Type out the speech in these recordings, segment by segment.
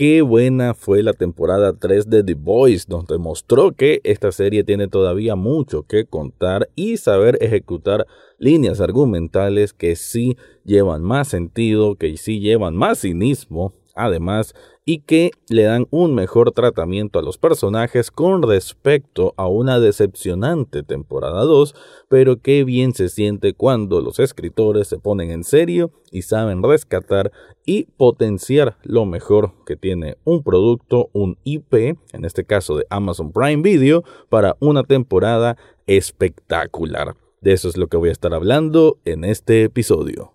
qué buena fue la temporada 3 de The Voice, donde mostró que esta serie tiene todavía mucho que contar y saber ejecutar líneas argumentales que sí llevan más sentido, que sí llevan más cinismo, además y que le dan un mejor tratamiento a los personajes con respecto a una decepcionante temporada 2, pero qué bien se siente cuando los escritores se ponen en serio y saben rescatar y potenciar lo mejor que tiene un producto, un IP, en este caso de Amazon Prime Video, para una temporada espectacular. De eso es lo que voy a estar hablando en este episodio.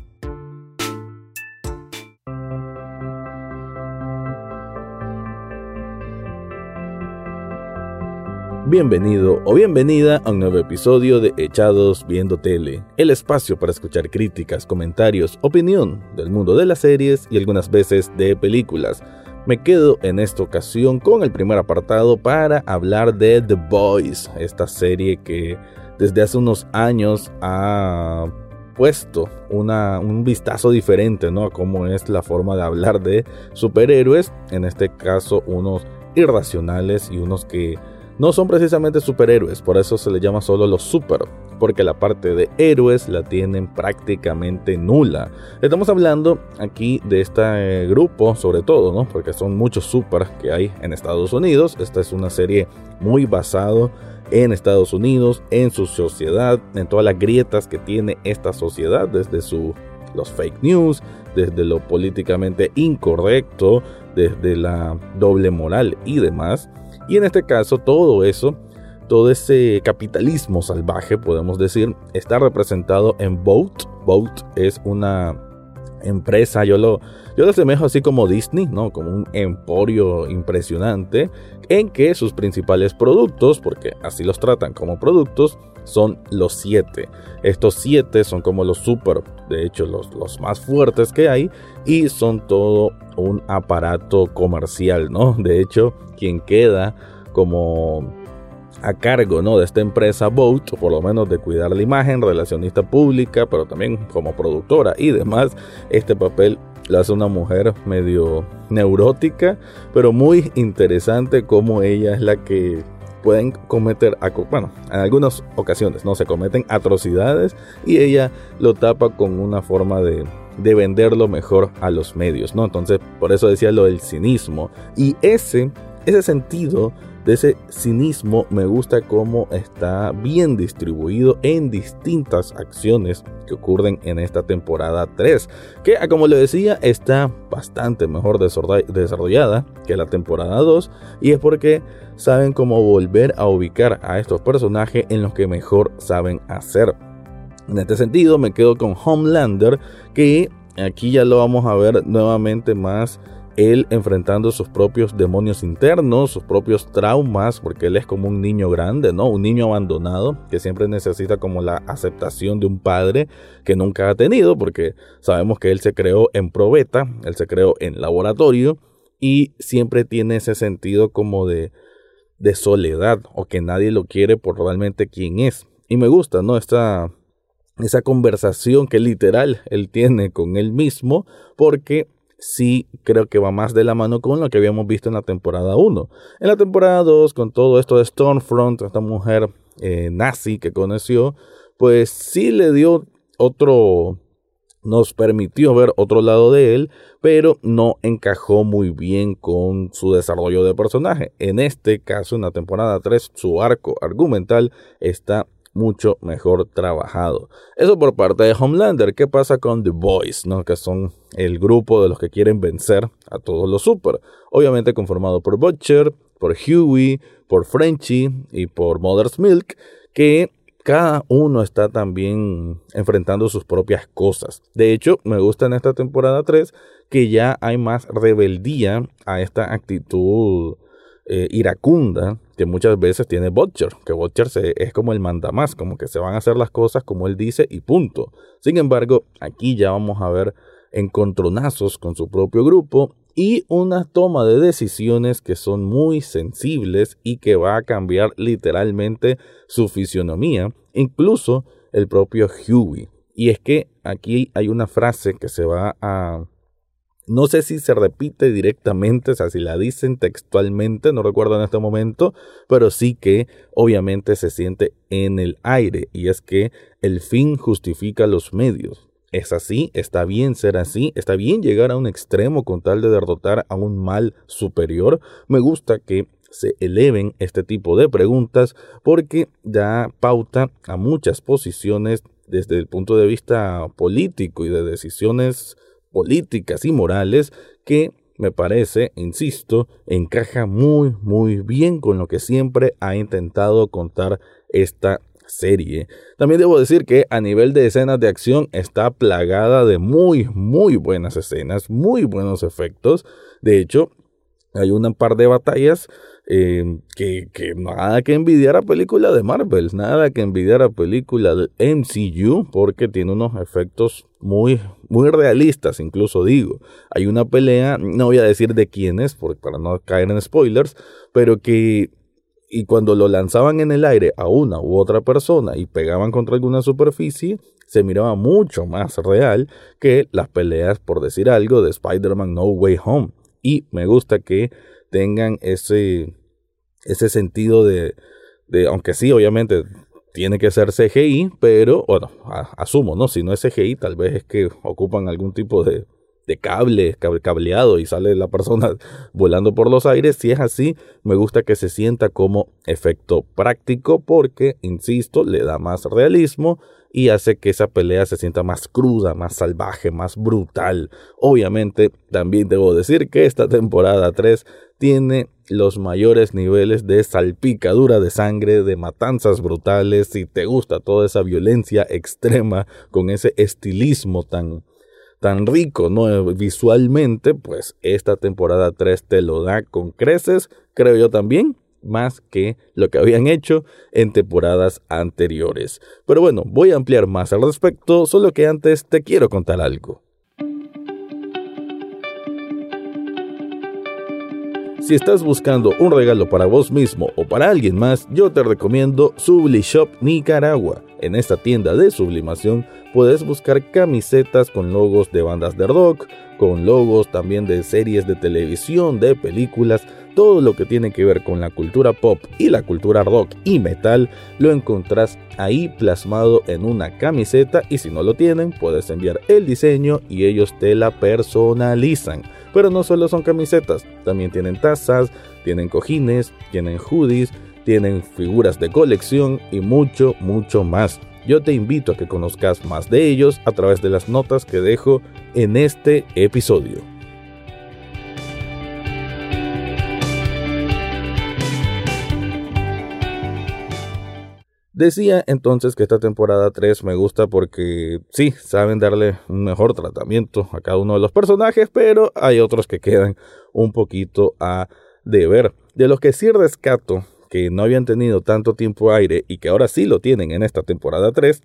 Bienvenido o bienvenida a un nuevo episodio de Echados Viendo Tele, el espacio para escuchar críticas, comentarios, opinión del mundo de las series y algunas veces de películas me quedo en esta ocasión con el primer apartado para hablar de The Boys, esta serie que desde hace unos años ha puesto una, un vistazo diferente ¿no? a cómo es la forma de hablar de superhéroes, en este caso unos irracionales y unos que no son precisamente superhéroes, por eso se les llama solo los super, porque la parte de héroes la tienen prácticamente nula. Estamos hablando aquí de este grupo, sobre todo, ¿no? Porque son muchos super que hay en Estados Unidos. Esta es una serie muy basado en Estados Unidos, en su sociedad, en todas las grietas que tiene esta sociedad, desde los fake news, desde lo políticamente incorrecto, desde la doble moral y demás. Y en este caso todo eso, todo ese capitalismo salvaje, podemos decir, está representado en Boat. Boat es una empresa, yo lo, yo lo asemejo así como Disney, ¿no? Como un emporio impresionante en que sus principales productos, porque así los tratan como productos, son los siete. Estos siete son como los super, de hecho, los, los más fuertes que hay y son todo un aparato comercial, ¿no? De hecho, quien queda como a cargo ¿no? de esta empresa Boat, por lo menos de cuidar la imagen, relacionista pública, pero también como productora y demás, este papel lo hace una mujer medio neurótica, pero muy interesante como ella es la que pueden cometer, bueno, en algunas ocasiones, ¿no? Se cometen atrocidades y ella lo tapa con una forma de, de venderlo mejor a los medios, ¿no? Entonces, por eso decía lo del cinismo. Y ese, ese sentido de ese cinismo me gusta cómo está bien distribuido en distintas acciones que ocurren en esta temporada 3, que ah, como le decía está bastante mejor desarrollada que la temporada 2 y es porque saben cómo volver a ubicar a estos personajes en los que mejor saben hacer. En este sentido me quedo con Homelander que aquí ya lo vamos a ver nuevamente más él enfrentando sus propios demonios internos, sus propios traumas, porque él es como un niño grande, ¿no? Un niño abandonado que siempre necesita como la aceptación de un padre que nunca ha tenido, porque sabemos que él se creó en probeta, él se creó en laboratorio y siempre tiene ese sentido como de, de soledad o que nadie lo quiere por realmente quién es. Y me gusta, ¿no? Esta, esa conversación que literal él tiene con él mismo, porque sí creo que va más de la mano con lo que habíamos visto en la temporada 1. En la temporada 2, con todo esto de Stormfront, esta mujer eh, nazi que conoció, pues sí le dio otro, nos permitió ver otro lado de él, pero no encajó muy bien con su desarrollo de personaje. En este caso, en la temporada 3, su arco argumental está mucho mejor trabajado. Eso por parte de Homelander. ¿Qué pasa con The Boys? ¿no? Que son el grupo de los que quieren vencer a todos los super. Obviamente conformado por Butcher, por Huey, por Frenchy y por Mother's Milk. Que cada uno está también enfrentando sus propias cosas. De hecho, me gusta en esta temporada 3 que ya hay más rebeldía a esta actitud eh, iracunda que muchas veces tiene Butcher, que Butcher es como el mandamás, como que se van a hacer las cosas como él dice y punto. Sin embargo, aquí ya vamos a ver encontronazos con su propio grupo y una toma de decisiones que son muy sensibles y que va a cambiar literalmente su fisionomía, incluso el propio Huey. Y es que aquí hay una frase que se va a... No sé si se repite directamente, o sea, si la dicen textualmente, no recuerdo en este momento, pero sí que obviamente se siente en el aire y es que el fin justifica los medios. Es así, está bien ser así, está bien llegar a un extremo con tal de derrotar a un mal superior. Me gusta que se eleven este tipo de preguntas porque da pauta a muchas posiciones desde el punto de vista político y de decisiones políticas y morales que me parece, insisto, encaja muy muy bien con lo que siempre ha intentado contar esta serie. También debo decir que a nivel de escenas de acción está plagada de muy, muy buenas escenas, muy buenos efectos. De hecho, hay una par de batallas eh, que, nada que envidiar a película de Marvel, nada que envidiar a película de MCU, porque tiene unos efectos muy, muy realistas, incluso digo. Hay una pelea, no voy a decir de quién es, para no caer en spoilers, pero que y cuando lo lanzaban en el aire a una u otra persona y pegaban contra alguna superficie, se miraba mucho más real que las peleas, por decir algo, de Spider-Man No Way Home. Y me gusta que tengan ese, ese sentido de, de, aunque sí, obviamente tiene que ser CGI, pero bueno, asumo, ¿no? Si no es CGI, tal vez es que ocupan algún tipo de, de cable, cableado y sale la persona volando por los aires. Si es así, me gusta que se sienta como efecto práctico porque, insisto, le da más realismo y hace que esa pelea se sienta más cruda, más salvaje, más brutal. Obviamente, también debo decir que esta temporada 3 tiene los mayores niveles de salpicadura de sangre, de matanzas brutales. Si te gusta toda esa violencia extrema con ese estilismo tan tan rico, ¿no? Visualmente, pues esta temporada 3 te lo da con creces, creo yo también, más que lo que habían hecho en temporadas anteriores. Pero bueno, voy a ampliar más al respecto, solo que antes te quiero contar algo. Si estás buscando un regalo para vos mismo o para alguien más, yo te recomiendo Shop Nicaragua. En esta tienda de sublimación puedes buscar camisetas con logos de bandas de rock, con logos también de series de televisión, de películas, todo lo que tiene que ver con la cultura pop y la cultura rock y metal, lo encontrás ahí plasmado en una camiseta y si no lo tienen, puedes enviar el diseño y ellos te la personalizan. Pero no solo son camisetas, también tienen tazas, tienen cojines, tienen hoodies, tienen figuras de colección y mucho, mucho más. Yo te invito a que conozcas más de ellos a través de las notas que dejo en este episodio. Decía entonces que esta temporada 3 me gusta porque sí, saben darle un mejor tratamiento a cada uno de los personajes, pero hay otros que quedan un poquito a deber. De los que sí rescato que no habían tenido tanto tiempo aire y que ahora sí lo tienen en esta temporada 3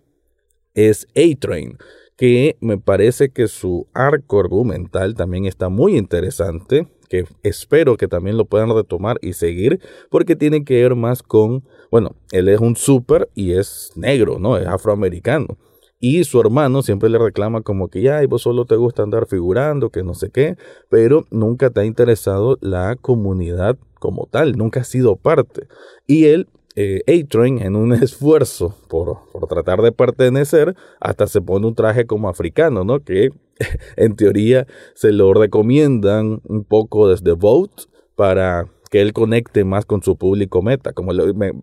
es A-Train, que me parece que su arco argumental también está muy interesante, que espero que también lo puedan retomar y seguir, porque tiene que ver más con, bueno, él es un súper y es negro, ¿no? Es afroamericano. Y su hermano siempre le reclama como que ya, y vos solo te gusta andar figurando, que no sé qué, pero nunca te ha interesado la comunidad como tal, nunca ha sido parte. Y él, eh, A-Train, en un esfuerzo por, por tratar de pertenecer, hasta se pone un traje como africano, ¿no? Que en teoría se lo recomiendan un poco desde Vote para que él conecte más con su público meta. Como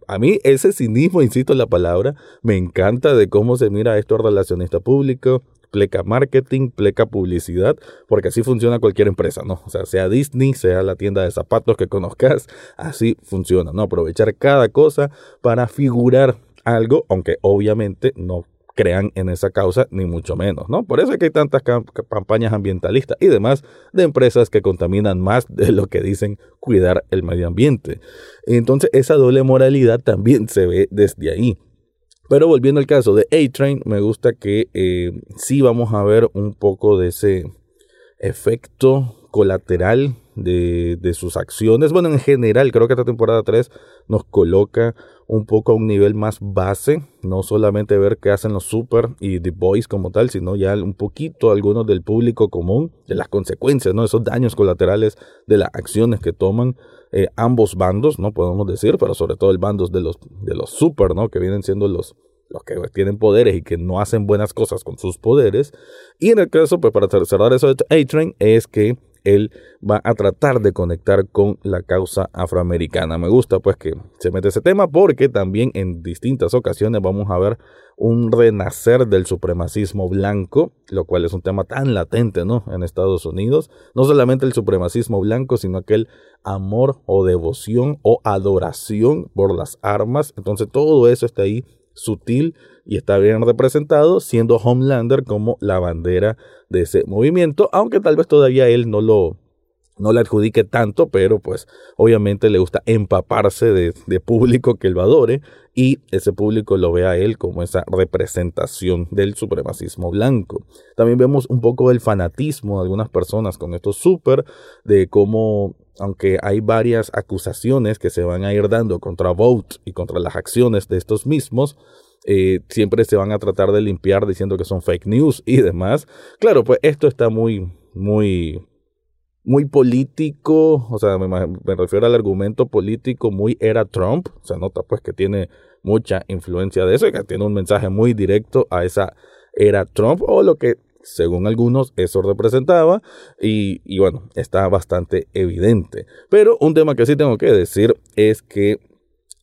a mí ese cinismo, insisto en la palabra, me encanta de cómo se mira esto relacionista público, pleca marketing, pleca publicidad, porque así funciona cualquier empresa, ¿no? O sea, sea Disney, sea la tienda de zapatos que conozcas, así funciona, ¿no? Aprovechar cada cosa para figurar algo, aunque obviamente no crean en esa causa, ni mucho menos, ¿no? Por eso es que hay tantas campañas ambientalistas y demás de empresas que contaminan más de lo que dicen cuidar el medio ambiente. Entonces, esa doble moralidad también se ve desde ahí. Pero volviendo al caso de A-Train, me gusta que eh, sí vamos a ver un poco de ese efecto colateral de, de, sus acciones. Bueno, en general, creo que esta temporada 3 nos coloca un poco a un nivel más base, no solamente ver qué hacen los Super y The Boys como tal, sino ya un poquito algunos del público común, de las consecuencias, ¿no? Esos daños colaterales de las acciones que toman eh, ambos bandos, ¿no? Podemos decir, pero sobre todo el bando de los, de los Super, ¿no? Que vienen siendo los, los que tienen poderes y que no hacen buenas cosas con sus poderes. Y en el caso, pues para cerrar eso de A-Train, es que él va a tratar de conectar con la causa afroamericana. Me gusta pues que se mete ese tema porque también en distintas ocasiones vamos a ver un renacer del supremacismo blanco, lo cual es un tema tan latente, ¿no? En Estados Unidos, no solamente el supremacismo blanco, sino aquel amor o devoción o adoración por las armas. Entonces todo eso está ahí sutil y está bien representado, siendo Homelander como la bandera de ese movimiento, aunque tal vez todavía él no lo no le adjudique tanto, pero pues obviamente le gusta empaparse de, público que lo adore y ese público lo ve a él como esa representación del supremacismo blanco. También vemos un poco el fanatismo de algunas personas con estos super, de cómo aunque hay varias acusaciones que se van a ir dando contra Vote y contra las acciones de estos mismos, eh, siempre se van a tratar de limpiar diciendo que son fake news y demás. Claro, pues esto está muy, muy, muy político, o sea, me, refiero al argumento político muy era Trump, se nota pues que tiene mucha influencia de eso y que tiene un mensaje muy directo a esa era Trump o lo que según algunos eso representaba y bueno, está bastante evidente. Pero un tema que sí tengo que decir es que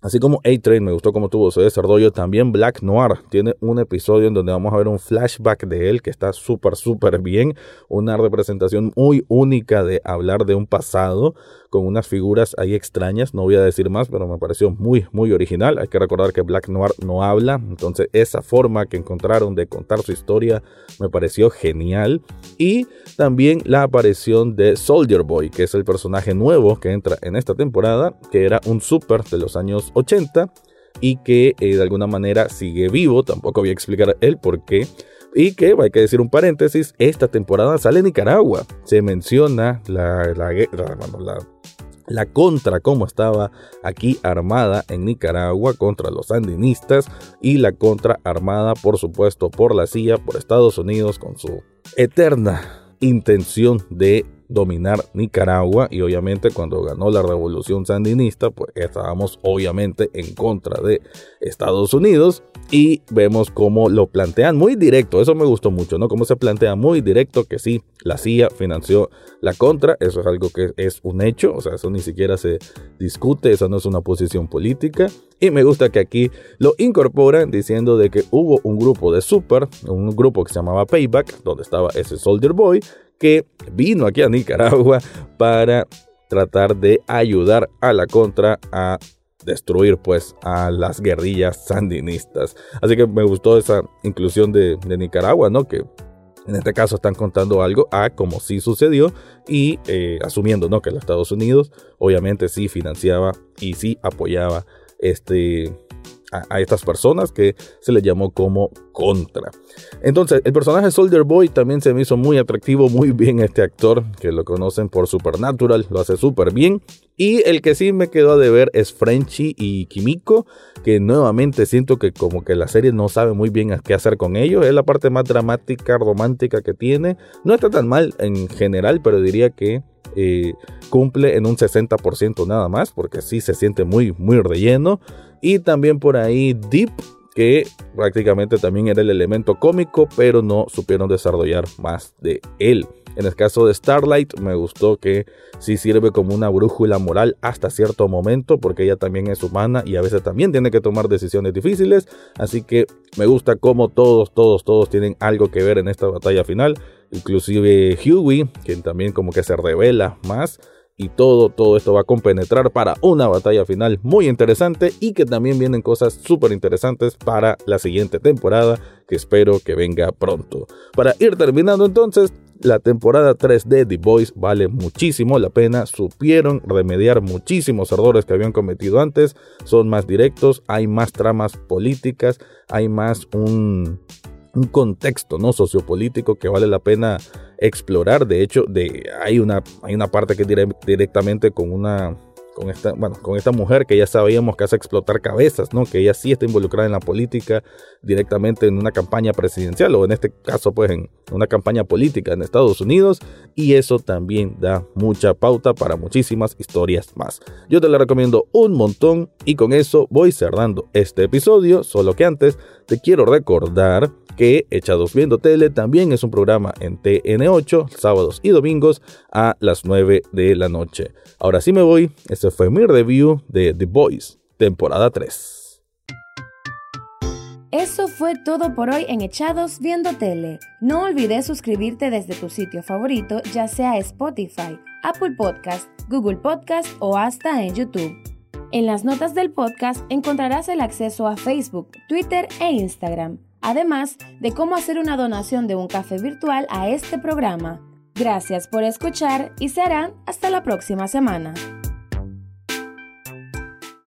Así como A-Train me gustó como tuvo su desarrollo, también Black Noir tiene un episodio en donde vamos a ver un flashback de él que está súper, súper bien. Una representación muy única de hablar de un pasado con unas figuras ahí extrañas. No voy a decir más, pero me pareció muy, muy original. Hay que recordar que Black Noir no habla, entonces esa forma que encontraron de contar su historia me pareció genial. Y también la aparición de Soldier Boy, que es el personaje nuevo que entra en esta temporada, que era un super de los años 80 y que eh, de alguna manera sigue vivo. Tampoco voy a explicar el por qué y que, hay que decir un paréntesis, esta temporada sale en Nicaragua. Se menciona la, la, la, la contra, como estaba aquí armada en Nicaragua contra los sandinistas y la contra armada, por supuesto, por la CIA, por Estados Unidos, con su eterna intención de dominar Nicaragua y obviamente cuando ganó la revolución sandinista pues estábamos obviamente en contra de Estados Unidos y vemos cómo lo plantean muy directo, eso me gustó mucho, ¿no? Cómo se plantea muy directo que sí, la CIA financió la contra, eso es algo que es un hecho, o sea, eso ni siquiera se discute, eso no es una posición política y me gusta que aquí lo incorporan diciendo de que hubo un grupo de super, un grupo que se llamaba Payback, donde estaba ese Soldier Boy, que vino aquí a Nicaragua para tratar de ayudar a la contra a destruir pues a las guerrillas sandinistas. Así que me gustó esa inclusión de, Nicaragua, ¿no? Que en este caso están contando algo a como sí sucedió y eh, asumiendo, ¿no? Que los Estados Unidos obviamente sí financiaba y sí apoyaba este a, estas personas que se le llamó como contra. Entonces, el personaje Soldier Boy también se me hizo muy atractivo, muy bien este actor, que lo conocen por Supernatural, lo hace súper bien. Y el que sí me quedó a deber es Frenchy y Kimiko, que nuevamente siento que como que la serie no sabe muy bien qué hacer con ellos. Es la parte más dramática, romántica que tiene. No está tan mal en general, pero diría que eh, cumple en un 60% nada más, porque sí se siente muy, muy relleno. Y también por ahí Deep, que prácticamente también era el elemento cómico, pero no supieron desarrollar más de él. En el caso de Starlight me gustó que sí sirve como una brújula moral hasta cierto momento porque ella también es humana y a veces también tiene que tomar decisiones difíciles. Así que me gusta como todos, todos, todos tienen algo que ver en esta batalla final. Inclusive Huey, quien también como que se revela más y todo, todo esto va a compenetrar para una batalla final muy interesante y que también vienen cosas súper interesantes para la siguiente temporada que espero que venga pronto. Para ir terminando entonces, la temporada 3 de The Boys vale muchísimo la pena, supieron remediar muchísimos errores que habían cometido antes, son más directos, hay más tramas políticas, hay más un, un contexto no sociopolítico que vale la pena explorar. De hecho, de, hay, una, hay una parte que directamente con una con esta, bueno, con esta mujer que ya sabíamos que hace explotar cabezas, ¿no? Que ella sí está involucrada en la política directamente en una campaña presidencial o en este caso pues en una campaña política en Estados Unidos y eso también da mucha pauta para muchísimas historias más. Yo te la recomiendo un montón y con eso voy cerrando este episodio, solo que antes te quiero recordar que Echados Viendo Tele también es un programa en TN8, sábados y domingos a las 9 de la noche. Ahora sí me voy, este fue mi review de The Boys, temporada 3. Eso fue todo por hoy en Echados Viendo Tele. No olvides suscribirte desde tu sitio favorito, ya sea Spotify, Apple Podcast, Google Podcast o hasta en YouTube. En las notas del podcast encontrarás el acceso a Facebook, Twitter e Instagram además de cómo hacer una donación de un café virtual a este programa. Gracias por escuchar y serán hasta la próxima semana.